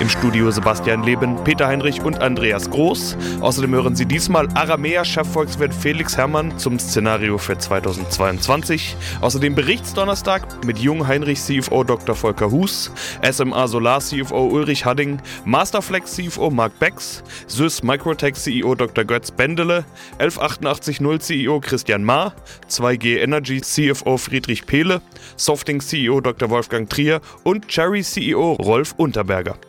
Im Studio Sebastian Leben, Peter Heinrich und Andreas Groß. Außerdem hören Sie diesmal Aramea-Chefvolkswirt Felix Herrmann zum Szenario für 2022. Außerdem Berichtsdonnerstag mit Jung Heinrich CFO Dr. Volker Hus, SMA Solar CFO Ulrich Hadding, Masterflex CFO Mark Becks, Sys Microtech CEO Dr. Götz Bendele, 11880 CEO Christian Ma, 2G Energy CFO Friedrich Pehle, Softing CEO Dr. Wolfgang Trier und Cherry CEO Rolf Unterberger.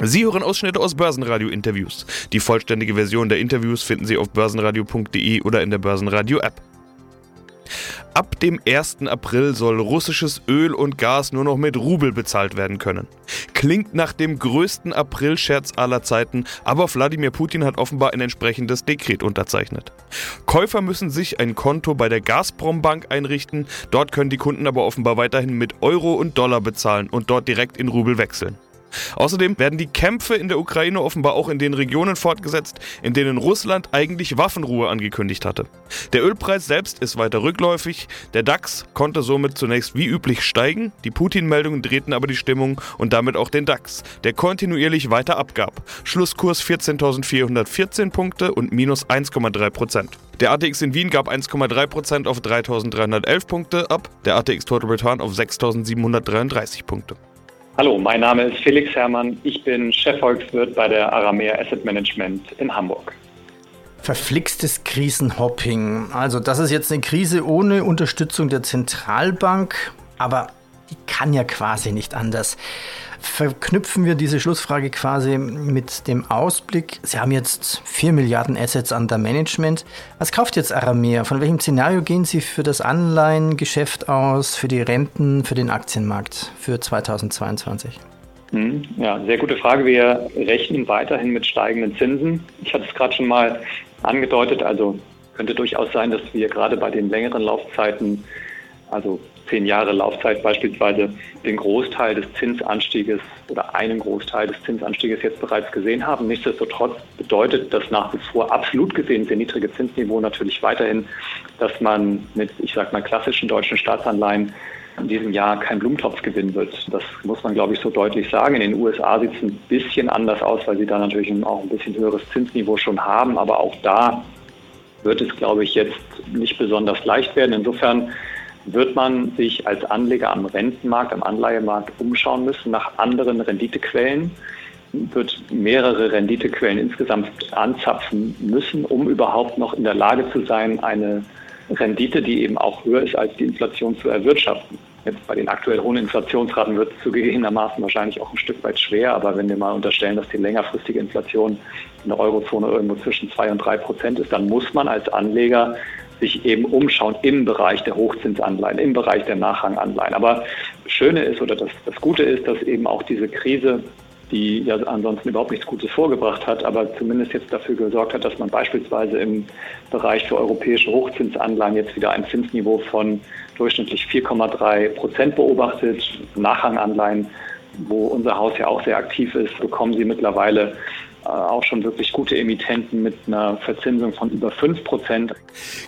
Sie hören Ausschnitte aus Börsenradio-Interviews. Die vollständige Version der Interviews finden Sie auf börsenradio.de oder in der Börsenradio-App. Ab dem 1. April soll russisches Öl und Gas nur noch mit Rubel bezahlt werden können. Klingt nach dem größten April-Scherz aller Zeiten, aber Wladimir Putin hat offenbar ein entsprechendes Dekret unterzeichnet. Käufer müssen sich ein Konto bei der Gazprom-Bank einrichten, dort können die Kunden aber offenbar weiterhin mit Euro und Dollar bezahlen und dort direkt in Rubel wechseln. Außerdem werden die Kämpfe in der Ukraine offenbar auch in den Regionen fortgesetzt, in denen Russland eigentlich Waffenruhe angekündigt hatte. Der Ölpreis selbst ist weiter rückläufig, der DAX konnte somit zunächst wie üblich steigen, die Putin-Meldungen drehten aber die Stimmung und damit auch den DAX, der kontinuierlich weiter abgab. Schlusskurs 14.414 Punkte und minus 1,3 Prozent. Der ATX in Wien gab 1,3% auf 3.311 Punkte ab, der ATX Total Return auf 6.733 Punkte. Hallo, mein Name ist Felix Herrmann. Ich bin Chefvolkswirt bei der Aramea Asset Management in Hamburg. Verflixtes Krisenhopping. Also das ist jetzt eine Krise ohne Unterstützung der Zentralbank, aber die kann ja quasi nicht anders verknüpfen wir diese Schlussfrage quasi mit dem Ausblick. Sie haben jetzt 4 Milliarden Assets under Management. Was kauft jetzt Aramea? Von welchem Szenario gehen Sie für das Anleihengeschäft aus, für die Renten, für den Aktienmarkt für 2022? Hm, ja, sehr gute Frage. Wir rechnen weiterhin mit steigenden Zinsen. Ich hatte es gerade schon mal angedeutet, also könnte durchaus sein, dass wir gerade bei den längeren Laufzeiten, also zehn Jahre Laufzeit beispielsweise den Großteil des Zinsanstieges oder einen Großteil des Zinsanstieges jetzt bereits gesehen haben. Nichtsdestotrotz bedeutet das nach wie vor absolut gesehen sehr niedrige Zinsniveau natürlich weiterhin, dass man mit, ich sag mal, klassischen deutschen Staatsanleihen in diesem Jahr kein Blumentopf gewinnen wird. Das muss man, glaube ich, so deutlich sagen. In den USA sieht es ein bisschen anders aus, weil sie da natürlich auch ein bisschen höheres Zinsniveau schon haben. Aber auch da wird es, glaube ich, jetzt nicht besonders leicht werden. Insofern wird man sich als Anleger am Rentenmarkt, am Anleihemarkt umschauen müssen nach anderen Renditequellen, wird mehrere Renditequellen insgesamt anzapfen müssen, um überhaupt noch in der Lage zu sein, eine Rendite, die eben auch höher ist als die Inflation zu erwirtschaften. Jetzt bei den aktuell hohen Inflationsraten wird es zugegebenermaßen wahrscheinlich auch ein Stück weit schwer, aber wenn wir mal unterstellen, dass die längerfristige Inflation in der Eurozone irgendwo zwischen zwei und drei Prozent ist, dann muss man als Anleger sich eben umschauen im Bereich der Hochzinsanleihen, im Bereich der Nachranganleihen. Aber das Schöne ist oder das, das Gute ist, dass eben auch diese Krise die ja ansonsten überhaupt nichts Gutes vorgebracht hat, aber zumindest jetzt dafür gesorgt hat, dass man beispielsweise im Bereich für europäische Hochzinsanleihen jetzt wieder ein Zinsniveau von durchschnittlich 4,3 Prozent beobachtet. Nachranganleihen, wo unser Haus ja auch sehr aktiv ist, bekommen sie mittlerweile auch schon wirklich gute Emittenten mit einer Verzinsung von über 5%.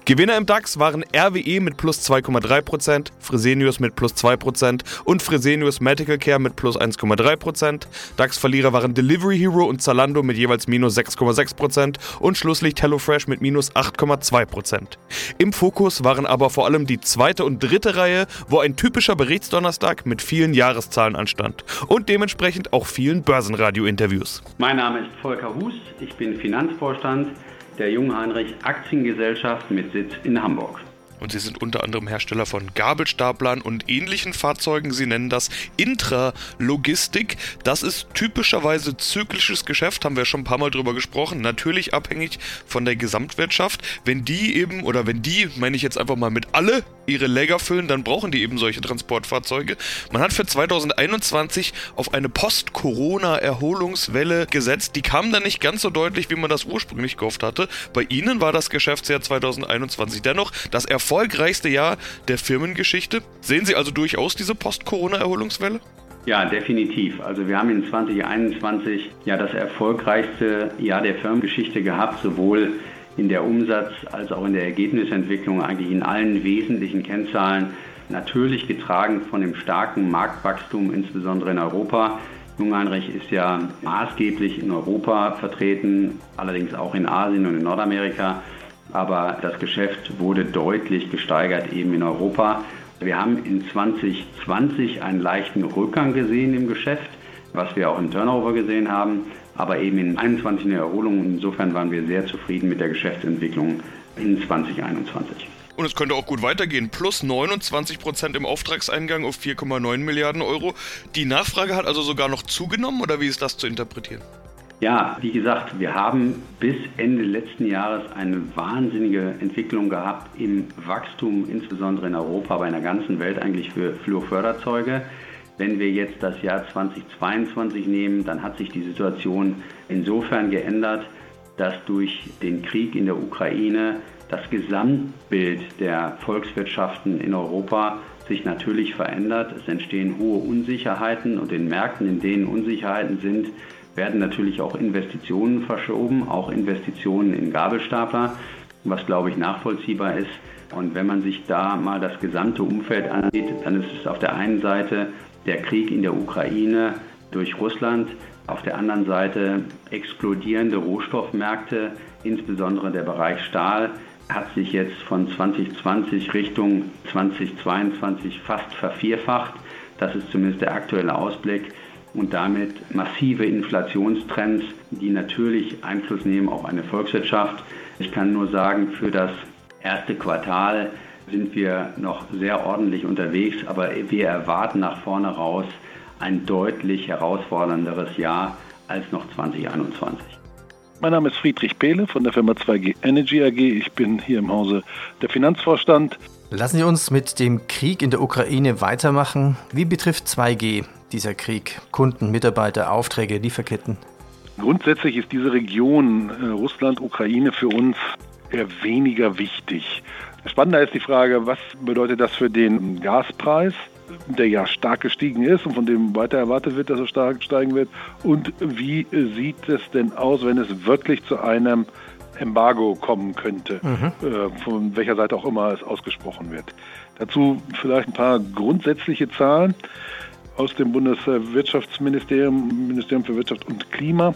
Gewinner im DAX waren RWE mit plus 2,3%, Fresenius mit plus 2% und Fresenius Medical Care mit plus 1,3%. DAX-Verlierer waren Delivery Hero und Zalando mit jeweils minus 6,6% und Schlusslicht HelloFresh mit minus 8,2%. Im Fokus waren aber vor allem die zweite und dritte Reihe, wo ein typischer Berichtsdonnerstag mit vielen Jahreszahlen anstand und dementsprechend auch vielen Börsenradio-Interviews. Mein Name ist Volker Hus, ich bin Finanzvorstand der Jungheinrich Aktiengesellschaft mit Sitz in Hamburg. Und sie sind unter anderem Hersteller von Gabelstaplern und ähnlichen Fahrzeugen. Sie nennen das Intralogistik. Das ist typischerweise zyklisches Geschäft, haben wir schon ein paar Mal drüber gesprochen. Natürlich abhängig von der Gesamtwirtschaft. Wenn die eben, oder wenn die, meine ich jetzt einfach mal mit alle, ihre Läger füllen, dann brauchen die eben solche Transportfahrzeuge. Man hat für 2021 auf eine Post-Corona-Erholungswelle gesetzt. Die kam dann nicht ganz so deutlich, wie man das ursprünglich gehofft hatte. Bei ihnen war das Geschäftsjahr 2021 dennoch das Erfolg erfolgreichste Jahr der Firmengeschichte. Sehen Sie also durchaus diese Post-Corona-Erholungswelle? Ja, definitiv. Also wir haben in 2021 ja das erfolgreichste Jahr der Firmengeschichte gehabt, sowohl in der Umsatz- als auch in der Ergebnisentwicklung, eigentlich in allen wesentlichen Kennzahlen. Natürlich getragen von dem starken Marktwachstum, insbesondere in Europa. Jungheinrich ist ja maßgeblich in Europa vertreten, allerdings auch in Asien und in Nordamerika. Aber das Geschäft wurde deutlich gesteigert eben in Europa. Wir haben in 2020 einen leichten Rückgang gesehen im Geschäft, was wir auch im Turnover gesehen haben, aber eben in 2021 eine Erholung. Insofern waren wir sehr zufrieden mit der Geschäftsentwicklung in 2021. Und es könnte auch gut weitergehen. Plus 29 Prozent im Auftragseingang auf 4,9 Milliarden Euro. Die Nachfrage hat also sogar noch zugenommen oder wie ist das zu interpretieren? Ja, wie gesagt, wir haben bis Ende letzten Jahres eine wahnsinnige Entwicklung gehabt im Wachstum, insbesondere in Europa, aber in der ganzen Welt eigentlich für Fluorförderzeuge. Wenn wir jetzt das Jahr 2022 nehmen, dann hat sich die Situation insofern geändert, dass durch den Krieg in der Ukraine das Gesamtbild der Volkswirtschaften in Europa sich natürlich verändert. Es entstehen hohe Unsicherheiten und in Märkten, in denen Unsicherheiten sind, werden natürlich auch Investitionen verschoben, auch Investitionen in Gabelstapler, was glaube ich nachvollziehbar ist. Und wenn man sich da mal das gesamte Umfeld ansieht, dann ist es auf der einen Seite der Krieg in der Ukraine durch Russland, auf der anderen Seite explodierende Rohstoffmärkte, insbesondere der Bereich Stahl, hat sich jetzt von 2020 Richtung 2022 fast vervierfacht. Das ist zumindest der aktuelle Ausblick und damit massive Inflationstrends, die natürlich Einfluss nehmen auf eine Volkswirtschaft. Ich kann nur sagen, für das erste Quartal sind wir noch sehr ordentlich unterwegs, aber wir erwarten nach vorne raus ein deutlich herausfordernderes Jahr als noch 2021. Mein Name ist Friedrich Pehle von der Firma 2G Energy AG. Ich bin hier im Hause der Finanzvorstand. Lassen Sie uns mit dem Krieg in der Ukraine weitermachen. Wie betrifft 2G dieser Krieg? Kunden, Mitarbeiter, Aufträge, Lieferketten? Grundsätzlich ist diese Region äh, Russland, Ukraine für uns eher weniger wichtig. Spannender ist die Frage, was bedeutet das für den Gaspreis, der ja stark gestiegen ist und von dem weiter erwartet wird, dass er stark steigen wird? Und wie sieht es denn aus, wenn es wirklich zu einem Embargo kommen könnte, mhm. äh, von welcher Seite auch immer es ausgesprochen wird? Dazu vielleicht ein paar grundsätzliche Zahlen aus dem Bundeswirtschaftsministerium, Ministerium für Wirtschaft und Klima.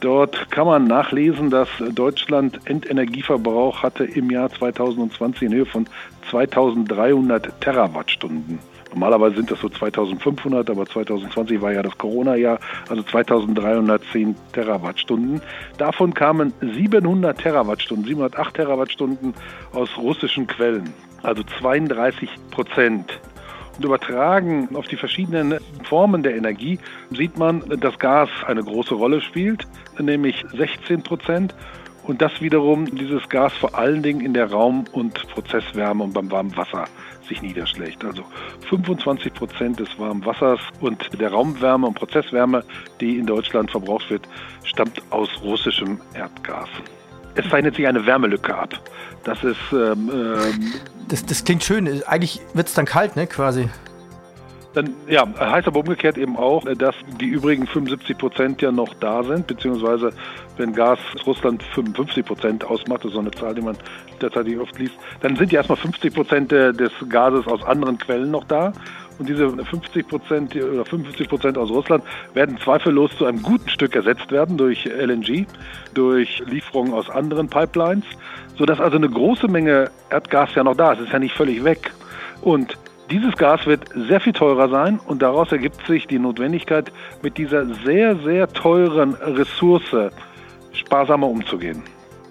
Dort kann man nachlesen, dass Deutschland Endenergieverbrauch hatte im Jahr 2020 in Höhe von 2300 Terawattstunden. Normalerweise sind das so 2500, aber 2020 war ja das Corona-Jahr, also 2310 Terawattstunden. Davon kamen 700 Terawattstunden, 708 Terawattstunden aus russischen Quellen, also 32 Prozent. Und übertragen auf die verschiedenen Formen der Energie sieht man, dass Gas eine große Rolle spielt, nämlich 16 Prozent. Und das wiederum, dieses Gas vor allen Dingen in der Raum- und Prozesswärme und beim warmen Wasser sich niederschlägt. Also 25 Prozent des warmen Wassers und der Raumwärme und Prozesswärme, die in Deutschland verbraucht wird, stammt aus russischem Erdgas. Es zeichnet sich eine Wärmelücke ab. Das ist ähm, ähm, das, das klingt schön. Eigentlich wird es dann kalt, ne, quasi. Dann, ja, heißt aber umgekehrt eben auch, dass die übrigen 75 Prozent ja noch da sind, beziehungsweise wenn Gas Russland 55 Prozent ausmacht, das ist so eine Zahl, die man derzeit oft liest, dann sind ja erstmal 50 Prozent des Gases aus anderen Quellen noch da. Und diese 50 Prozent oder 55 Prozent aus Russland werden zweifellos zu einem guten Stück ersetzt werden durch LNG, durch Lieferungen aus anderen Pipelines, sodass also eine große Menge Erdgas ja noch da ist. Es ist ja nicht völlig weg. Und dieses Gas wird sehr viel teurer sein und daraus ergibt sich die Notwendigkeit, mit dieser sehr, sehr teuren Ressource sparsamer umzugehen.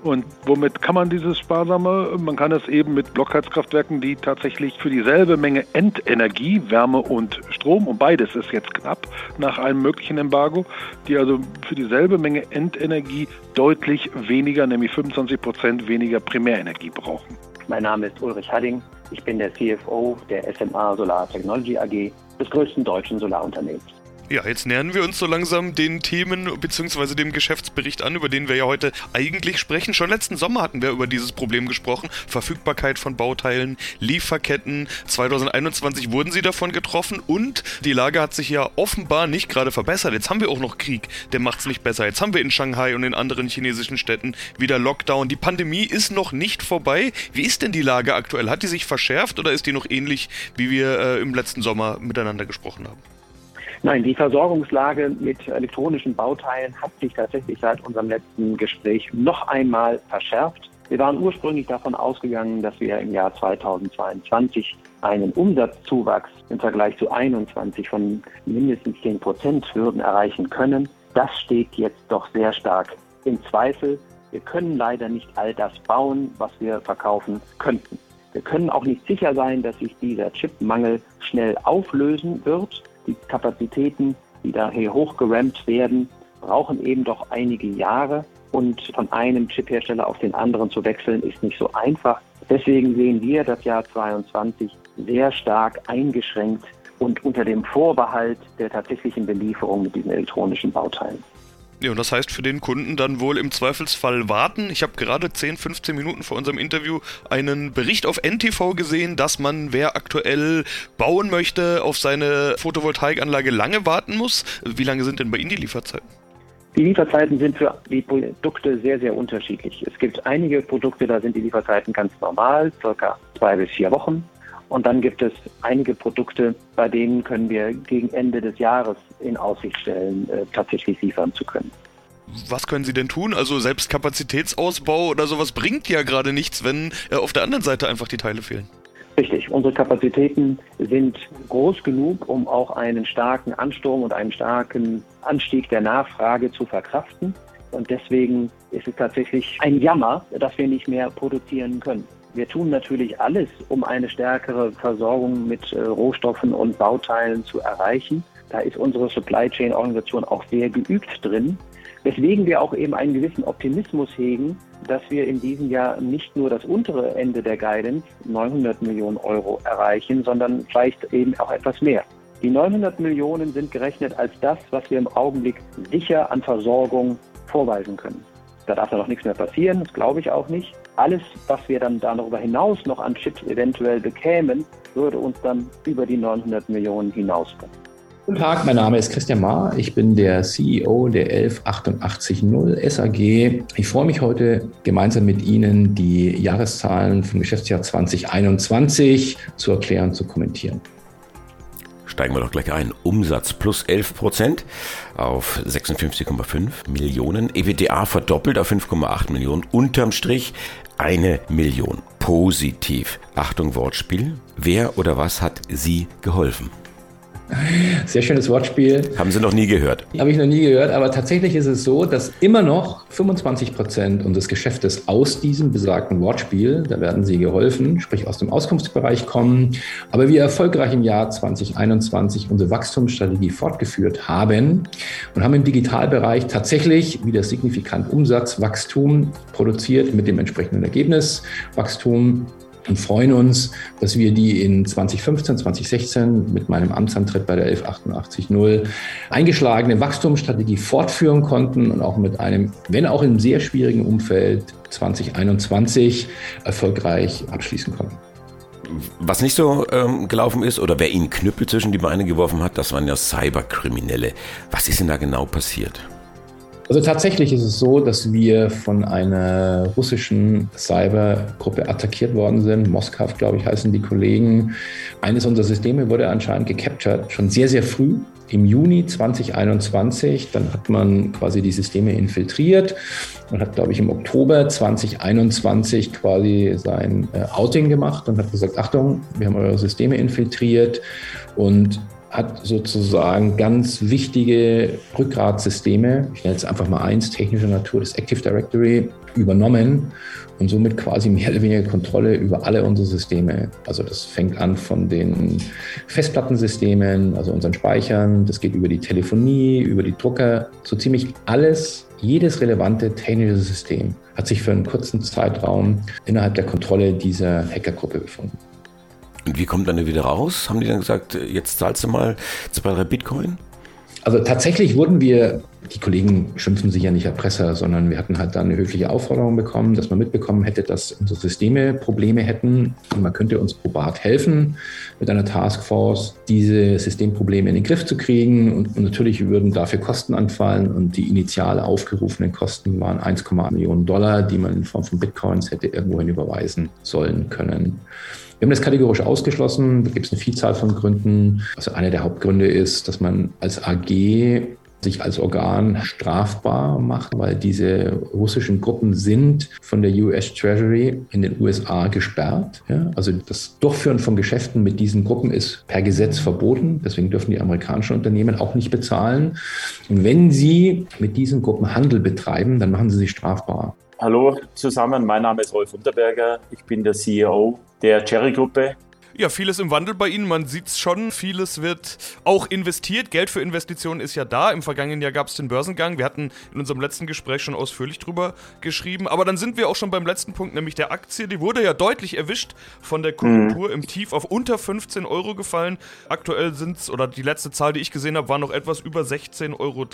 Und womit kann man dieses Sparsame? Man kann es eben mit Blockheizkraftwerken, die tatsächlich für dieselbe Menge Endenergie, Wärme und Strom, und beides ist jetzt knapp nach einem möglichen Embargo, die also für dieselbe Menge Endenergie deutlich weniger, nämlich 25 Prozent weniger Primärenergie brauchen. Mein Name ist Ulrich Hadding. Ich bin der CFO der SMA Solar Technology AG, des größten deutschen Solarunternehmens. Ja, jetzt nähern wir uns so langsam den Themen bzw. dem Geschäftsbericht an, über den wir ja heute eigentlich sprechen. Schon letzten Sommer hatten wir über dieses Problem gesprochen. Verfügbarkeit von Bauteilen, Lieferketten. 2021 wurden sie davon getroffen und die Lage hat sich ja offenbar nicht gerade verbessert. Jetzt haben wir auch noch Krieg, der macht es nicht besser. Jetzt haben wir in Shanghai und in anderen chinesischen Städten wieder Lockdown. Die Pandemie ist noch nicht vorbei. Wie ist denn die Lage aktuell? Hat die sich verschärft oder ist die noch ähnlich, wie wir äh, im letzten Sommer miteinander gesprochen haben? Nein, die Versorgungslage mit elektronischen Bauteilen hat sich tatsächlich seit unserem letzten Gespräch noch einmal verschärft. Wir waren ursprünglich davon ausgegangen, dass wir im Jahr 2022 einen Umsatzzuwachs im Vergleich zu 21 von mindestens 10 Prozent würden erreichen können. Das steht jetzt doch sehr stark im Zweifel. Wir können leider nicht all das bauen, was wir verkaufen könnten. Wir können auch nicht sicher sein, dass sich dieser Chipmangel schnell auflösen wird. Die Kapazitäten, die daher hochgerammt werden, brauchen eben doch einige Jahre. Und von einem Chiphersteller auf den anderen zu wechseln, ist nicht so einfach. Deswegen sehen wir das Jahr 2022 sehr stark eingeschränkt und unter dem Vorbehalt der tatsächlichen Belieferung mit diesen elektronischen Bauteilen. Ja, und das heißt für den Kunden dann wohl im Zweifelsfall warten. Ich habe gerade 10, 15 Minuten vor unserem Interview einen Bericht auf NTV gesehen, dass man, wer aktuell bauen möchte, auf seine Photovoltaikanlage lange warten muss. Wie lange sind denn bei Ihnen die Lieferzeiten? Die Lieferzeiten sind für die Produkte sehr, sehr unterschiedlich. Es gibt einige Produkte, da sind die Lieferzeiten ganz normal, circa zwei bis vier Wochen. Und dann gibt es einige Produkte, bei denen können wir gegen Ende des Jahres in Aussicht stellen, äh, tatsächlich liefern zu können. Was können Sie denn tun? Also selbst Kapazitätsausbau oder sowas bringt ja gerade nichts, wenn äh, auf der anderen Seite einfach die Teile fehlen. Richtig, unsere Kapazitäten sind groß genug, um auch einen starken Ansturm und einen starken Anstieg der Nachfrage zu verkraften. Und deswegen ist es tatsächlich ein Jammer, dass wir nicht mehr produzieren können. Wir tun natürlich alles, um eine stärkere Versorgung mit äh, Rohstoffen und Bauteilen zu erreichen. Da ist unsere Supply Chain Organisation auch sehr geübt drin. Weswegen wir auch eben einen gewissen Optimismus hegen, dass wir in diesem Jahr nicht nur das untere Ende der Guidance, 900 Millionen Euro, erreichen, sondern vielleicht eben auch etwas mehr. Die 900 Millionen sind gerechnet als das, was wir im Augenblick sicher an Versorgung vorweisen können. Da darf ja noch nichts mehr passieren, das glaube ich auch nicht. Alles, was wir dann darüber hinaus noch an Chips eventuell bekämen, würde uns dann über die 900 Millionen hinausbringen. Guten Tag, mein Name ist Christian Mahr. Ich bin der CEO der 11880 SAG. Ich freue mich heute gemeinsam mit Ihnen die Jahreszahlen vom Geschäftsjahr 2021 zu erklären, und zu kommentieren. Steigen wir doch gleich ein. Umsatz plus 11 Prozent auf 56,5 Millionen. EBITDA verdoppelt auf 5,8 Millionen. Unterm Strich eine Million. Positiv. Achtung Wortspiel. Wer oder was hat Sie geholfen? Sehr schönes Wortspiel. Haben Sie noch nie gehört? Habe ich noch nie gehört, aber tatsächlich ist es so, dass immer noch 25 Prozent unseres Geschäftes aus diesem besagten Wortspiel, da werden Sie geholfen, sprich aus dem Auskunftsbereich kommen, aber wir erfolgreich im Jahr 2021 unsere Wachstumsstrategie fortgeführt haben und haben im Digitalbereich tatsächlich wieder signifikant Umsatzwachstum produziert mit dem entsprechenden Ergebnis. Und freuen uns, dass wir die in 2015, 2016 mit meinem Amtsantritt bei der 11880 eingeschlagene Wachstumsstrategie fortführen konnten und auch mit einem, wenn auch in sehr schwierigen Umfeld 2021 erfolgreich abschließen konnten. Was nicht so ähm, gelaufen ist oder wer ihnen Knüppel zwischen die Beine geworfen hat, das waren ja Cyberkriminelle. Was ist denn da genau passiert? Also tatsächlich ist es so, dass wir von einer russischen Cybergruppe attackiert worden sind. Moskau, glaube ich, heißen die Kollegen. Eines unserer Systeme wurde anscheinend gecaptured, schon sehr, sehr früh. Im Juni 2021, dann hat man quasi die Systeme infiltriert und hat, glaube ich, im Oktober 2021 quasi sein äh, Outing gemacht und hat gesagt, Achtung, wir haben eure Systeme infiltriert und hat sozusagen ganz wichtige Rückgratsysteme, ich nenne jetzt einfach mal eins, technischer Natur, das Active Directory, übernommen und somit quasi mehr oder weniger Kontrolle über alle unsere Systeme. Also das fängt an von den Festplattensystemen, also unseren Speichern, das geht über die Telefonie, über die Drucker, so ziemlich alles, jedes relevante technische System hat sich für einen kurzen Zeitraum innerhalb der Kontrolle dieser Hackergruppe befunden. Und wie kommt dann wieder raus? Haben die dann gesagt, jetzt zahlst du mal zwei, drei Bitcoin? Also tatsächlich wurden wir, die Kollegen schimpfen sich ja nicht Erpresser, sondern wir hatten halt da eine höfliche Aufforderung bekommen, dass man mitbekommen hätte, dass unsere Systeme Probleme hätten und man könnte uns probat helfen, mit einer Taskforce diese Systemprobleme in den Griff zu kriegen und, und natürlich würden dafür Kosten anfallen und die initial aufgerufenen Kosten waren 1,8 Millionen Dollar, die man in Form von Bitcoins hätte irgendwohin überweisen sollen können. Wir haben das kategorisch ausgeschlossen. Da gibt es eine Vielzahl von Gründen. Also einer der Hauptgründe ist, dass man als AG sich als Organ strafbar macht, weil diese russischen Gruppen sind von der US Treasury in den USA gesperrt. Ja? Also das Durchführen von Geschäften mit diesen Gruppen ist per Gesetz verboten. Deswegen dürfen die amerikanischen Unternehmen auch nicht bezahlen. Und wenn sie mit diesen Gruppen Handel betreiben, dann machen sie sich strafbar. Hallo zusammen, mein Name ist Rolf Unterberger. Ich bin der CEO der Cherry-Gruppe. Ja, vieles im Wandel bei Ihnen, man sieht es schon. Vieles wird auch investiert. Geld für Investitionen ist ja da. Im vergangenen Jahr gab es den Börsengang. Wir hatten in unserem letzten Gespräch schon ausführlich drüber geschrieben. Aber dann sind wir auch schon beim letzten Punkt, nämlich der Aktie. Die wurde ja deutlich erwischt von der Konjunktur mhm. im Tief auf unter 15 Euro gefallen. Aktuell sind es, oder die letzte Zahl, die ich gesehen habe, war noch etwas über 16,30 Euro.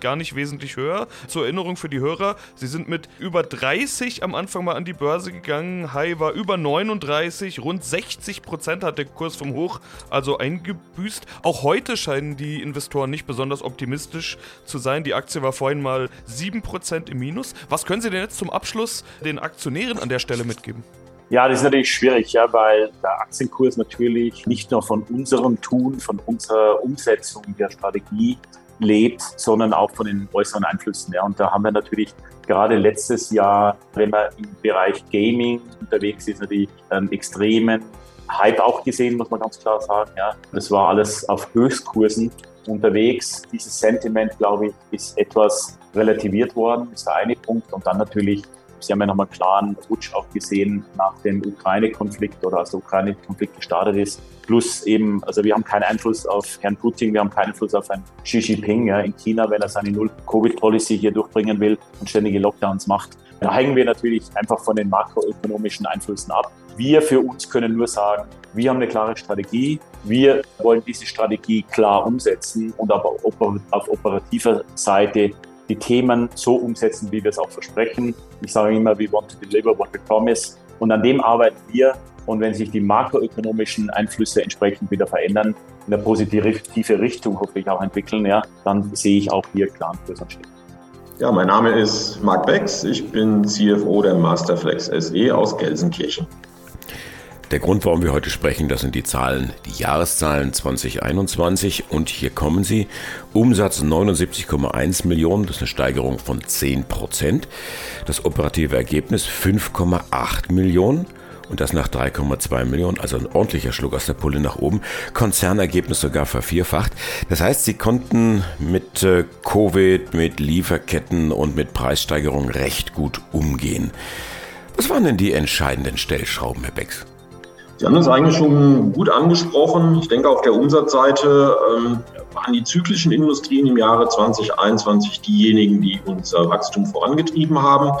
Gar nicht wesentlich höher. Zur Erinnerung für die Hörer, sie sind mit über 30 am Anfang mal an die Börse gegangen. High war über 39, rund 60 Prozent Prozent hat der Kurs vom Hoch also eingebüßt. Auch heute scheinen die Investoren nicht besonders optimistisch zu sein. Die Aktie war vorhin mal 7% im Minus. Was können Sie denn jetzt zum Abschluss den Aktionären an der Stelle mitgeben? Ja, das ist natürlich schwierig, ja, weil der Aktienkurs natürlich nicht nur von unserem Tun, von unserer Umsetzung der Strategie lebt, sondern auch von den äußeren Einflüssen. Ja. Und da haben wir natürlich gerade letztes Jahr, wenn man im Bereich Gaming unterwegs ist, natürlich einen extremen Hype auch gesehen, muss man ganz klar sagen. Ja. Das war alles auf Höchstkursen unterwegs. Dieses Sentiment, glaube ich, ist etwas relativiert worden, ist der eine Punkt. Und dann natürlich, Sie haben ja nochmal einen klaren Rutsch auch gesehen nach dem Ukraine-Konflikt oder als der Ukraine-Konflikt gestartet ist. Plus eben, also wir haben keinen Einfluss auf Herrn Putin, wir haben keinen Einfluss auf Herrn Xi Jinping ja, in China, wenn er seine Null-Covid-Policy hier durchbringen will und ständige Lockdowns macht. Da hängen wir natürlich einfach von den makroökonomischen Einflüssen ab. Wir für uns können nur sagen, wir haben eine klare Strategie. Wir wollen diese Strategie klar umsetzen und aber auf operativer Seite die Themen so umsetzen, wie wir es auch versprechen. Ich sage immer, we want to deliver what we promise. Und an dem arbeiten wir. Und wenn sich die makroökonomischen Einflüsse entsprechend wieder verändern, in eine positive Richtung hoffentlich auch entwickeln, ja, dann sehe ich auch hier klar einen Kurs anstehen. Ja, mein Name ist Marc Becks. Ich bin CFO der Masterflex SE aus Gelsenkirchen. Der Grund, warum wir heute sprechen, das sind die Zahlen, die Jahreszahlen 2021 und hier kommen sie. Umsatz 79,1 Millionen, das ist eine Steigerung von 10 Prozent. Das operative Ergebnis 5,8 Millionen und das nach 3,2 Millionen, also ein ordentlicher Schluck aus der Pulle nach oben. Konzernergebnis sogar vervierfacht. Das heißt, sie konnten mit äh, Covid, mit Lieferketten und mit Preissteigerungen recht gut umgehen. Was waren denn die entscheidenden Stellschrauben, Herr Becks? Sie haben das eigentlich schon gut angesprochen. Ich denke, auf der Umsatzseite ähm, waren die zyklischen Industrien im Jahre 2021 diejenigen, die unser Wachstum vorangetrieben haben.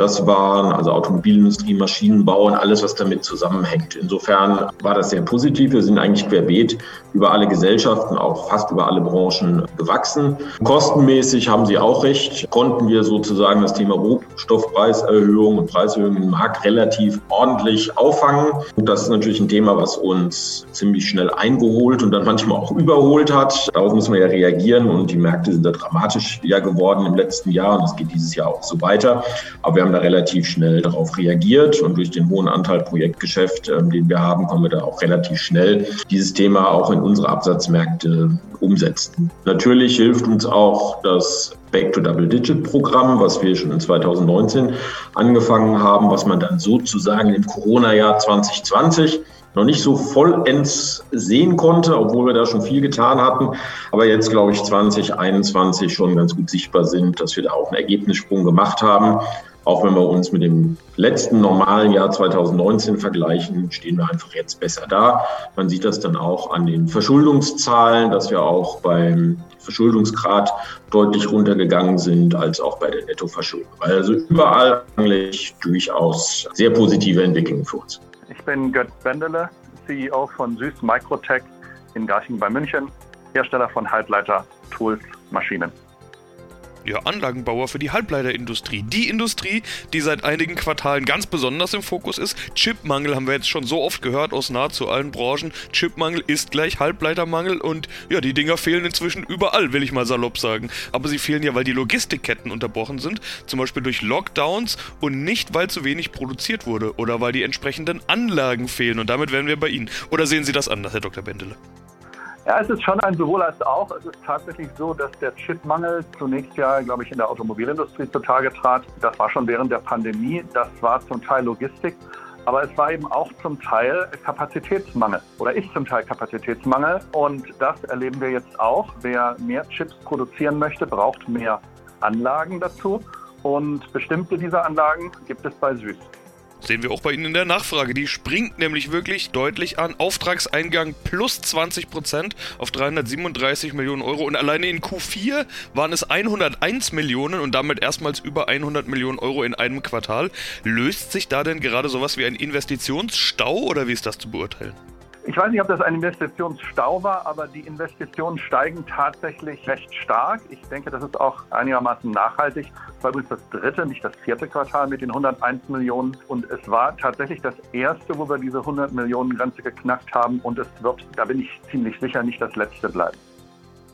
Das waren also Automobilindustrie, Maschinenbau und alles, was damit zusammenhängt. Insofern war das sehr positiv. Wir sind eigentlich querbeet über alle Gesellschaften, auch fast über alle Branchen gewachsen. Kostenmäßig haben Sie auch recht, konnten wir sozusagen das Thema Rohstoffpreiserhöhung und Preiserhöhung im Markt relativ ordentlich auffangen. Und das ist natürlich ein Thema, was uns ziemlich schnell eingeholt und dann manchmal auch überholt hat. Darauf müssen wir ja reagieren und die Märkte sind da dramatisch ja geworden im letzten Jahr und es geht dieses Jahr auch so weiter. Aber wir haben da relativ schnell darauf reagiert und durch den hohen Anteil Projektgeschäft, ähm, den wir haben, können wir da auch relativ schnell dieses Thema auch in unsere Absatzmärkte umsetzen. Natürlich hilft uns auch das Back to Double Digit Programm, was wir schon in 2019 angefangen haben, was man dann sozusagen im Corona-Jahr 2020 noch nicht so vollends sehen konnte, obwohl wir da schon viel getan hatten. Aber jetzt, glaube ich, 2021 schon ganz gut sichtbar sind, dass wir da auch einen Ergebnissprung gemacht haben. Auch wenn wir uns mit dem letzten normalen Jahr 2019 vergleichen, stehen wir einfach jetzt besser da. Man sieht das dann auch an den Verschuldungszahlen, dass wir auch beim Verschuldungsgrad deutlich runtergegangen sind, als auch bei der Nettoverschuldung. Also überall eigentlich durchaus sehr positive Entwicklungen für uns. Ich bin Götz Bendele, CEO von Süß Microtech in Garching bei München. Hersteller von Halbleiter, Tools, Maschinen. Ja, Anlagenbauer für die Halbleiterindustrie. Die Industrie, die seit einigen Quartalen ganz besonders im Fokus ist. Chipmangel haben wir jetzt schon so oft gehört aus nahezu allen Branchen. Chipmangel ist gleich Halbleitermangel und ja, die Dinger fehlen inzwischen überall, will ich mal salopp sagen. Aber sie fehlen ja, weil die Logistikketten unterbrochen sind, zum Beispiel durch Lockdowns und nicht, weil zu wenig produziert wurde oder weil die entsprechenden Anlagen fehlen. Und damit wären wir bei Ihnen. Oder sehen Sie das anders, Herr Dr. Bendele? Ja, es ist schon ein sowohl als auch. Es ist tatsächlich so, dass der Chipmangel zunächst ja, glaube ich, in der Automobilindustrie zutage trat. Das war schon während der Pandemie. Das war zum Teil Logistik. Aber es war eben auch zum Teil Kapazitätsmangel oder ist zum Teil Kapazitätsmangel. Und das erleben wir jetzt auch. Wer mehr Chips produzieren möchte, braucht mehr Anlagen dazu. Und bestimmte dieser Anlagen gibt es bei Süß. Sehen wir auch bei Ihnen in der Nachfrage. Die springt nämlich wirklich deutlich an. Auftragseingang plus 20% auf 337 Millionen Euro. Und alleine in Q4 waren es 101 Millionen und damit erstmals über 100 Millionen Euro in einem Quartal. Löst sich da denn gerade sowas wie ein Investitionsstau oder wie ist das zu beurteilen? Ich weiß nicht, ob das ein Investitionsstau war, aber die Investitionen steigen tatsächlich recht stark. Ich denke, das ist auch einigermaßen nachhaltig. Es war übrigens das dritte, nicht das vierte Quartal mit den 101 Millionen. Und es war tatsächlich das erste, wo wir diese 100 Millionen Grenze geknackt haben. Und es wird, da bin ich ziemlich sicher, nicht das letzte bleiben.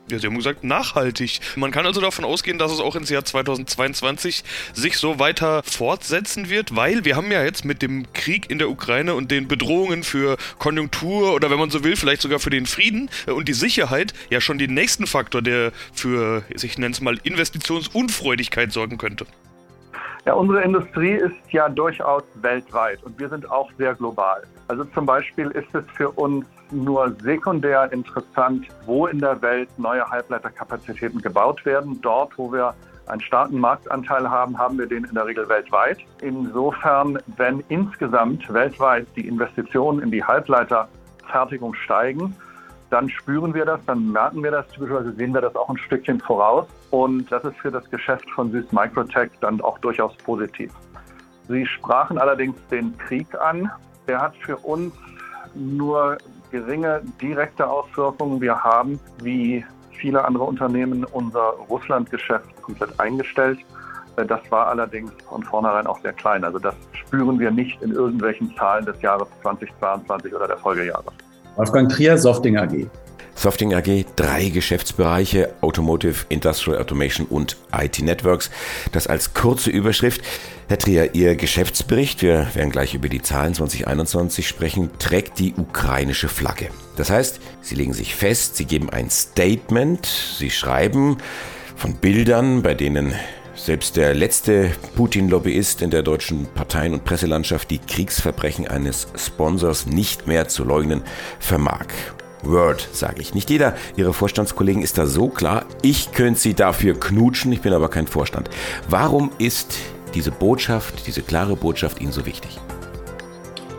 Ja, Sie haben gesagt, nachhaltig. Man kann also davon ausgehen, dass es auch ins Jahr 2022 sich so weiter fortsetzen wird, weil wir haben ja jetzt mit dem Krieg in der Ukraine und den Bedrohungen für Konjunktur oder wenn man so will, vielleicht sogar für den Frieden und die Sicherheit ja schon den nächsten Faktor, der für, ich nenne es mal, Investitionsunfreudigkeit sorgen könnte. Ja, unsere Industrie ist ja durchaus weltweit und wir sind auch sehr global. Also zum Beispiel ist es für uns nur sekundär interessant, wo in der Welt neue Halbleiterkapazitäten gebaut werden. Dort, wo wir einen starken Marktanteil haben, haben wir den in der Regel weltweit. Insofern, wenn insgesamt weltweit die Investitionen in die Halbleiterfertigung steigen, dann spüren wir das, dann merken wir das, typischerweise sehen wir das auch ein Stückchen voraus. Und das ist für das Geschäft von Süß Microtech dann auch durchaus positiv. Sie sprachen allerdings den Krieg an. Der hat für uns nur geringe direkte Auswirkungen. Wir haben, wie viele andere Unternehmen, unser Russland-Geschäft komplett eingestellt. Äh, das war allerdings von vornherein auch sehr klein. Also das spüren wir nicht in irgendwelchen Zahlen des Jahres 2022 oder der Folgejahre. Wolfgang Trier, Softing AG. Softing AG, drei Geschäftsbereiche, Automotive, Industrial Automation und IT Networks. Das als kurze Überschrift. Herr Trier, Ihr Geschäftsbericht, wir werden gleich über die Zahlen 2021 sprechen, trägt die ukrainische Flagge. Das heißt, Sie legen sich fest, Sie geben ein Statement, Sie schreiben von Bildern, bei denen selbst der letzte Putin-Lobbyist in der deutschen Parteien- und Presselandschaft die Kriegsverbrechen eines Sponsors nicht mehr zu leugnen vermag. Word, sage ich. Nicht jeder Ihrer Vorstandskollegen ist da so klar. Ich könnte Sie dafür knutschen, ich bin aber kein Vorstand. Warum ist diese Botschaft, diese klare Botschaft Ihnen so wichtig?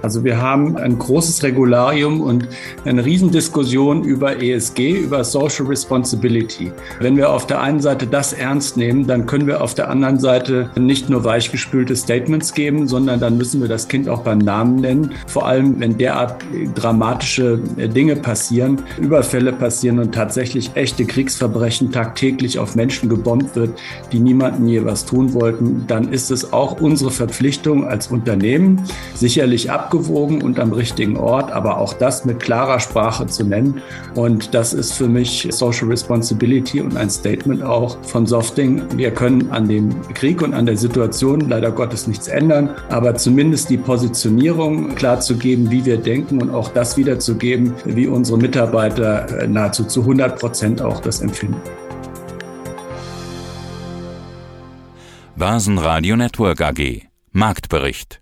Also wir haben ein großes Regularium und eine Riesendiskussion über ESG, über Social Responsibility. Wenn wir auf der einen Seite das ernst nehmen, dann können wir auf der anderen Seite nicht nur weichgespülte Statements geben, sondern dann müssen wir das Kind auch beim Namen nennen. Vor allem, wenn derart dramatische Dinge passieren, Überfälle passieren und tatsächlich echte Kriegsverbrechen tagtäglich auf Menschen gebombt wird, die niemanden je was tun wollten, dann ist es auch unsere Verpflichtung als Unternehmen, sicherlich ab abgewogen und am richtigen Ort, aber auch das mit klarer Sprache zu nennen. Und das ist für mich Social Responsibility und ein Statement auch von Softing. Wir können an dem Krieg und an der Situation leider Gottes nichts ändern, aber zumindest die Positionierung klarzugeben, wie wir denken und auch das wiederzugeben, wie unsere Mitarbeiter äh, nahezu zu 100 Prozent auch das empfinden. Börsenradio Network AG Marktbericht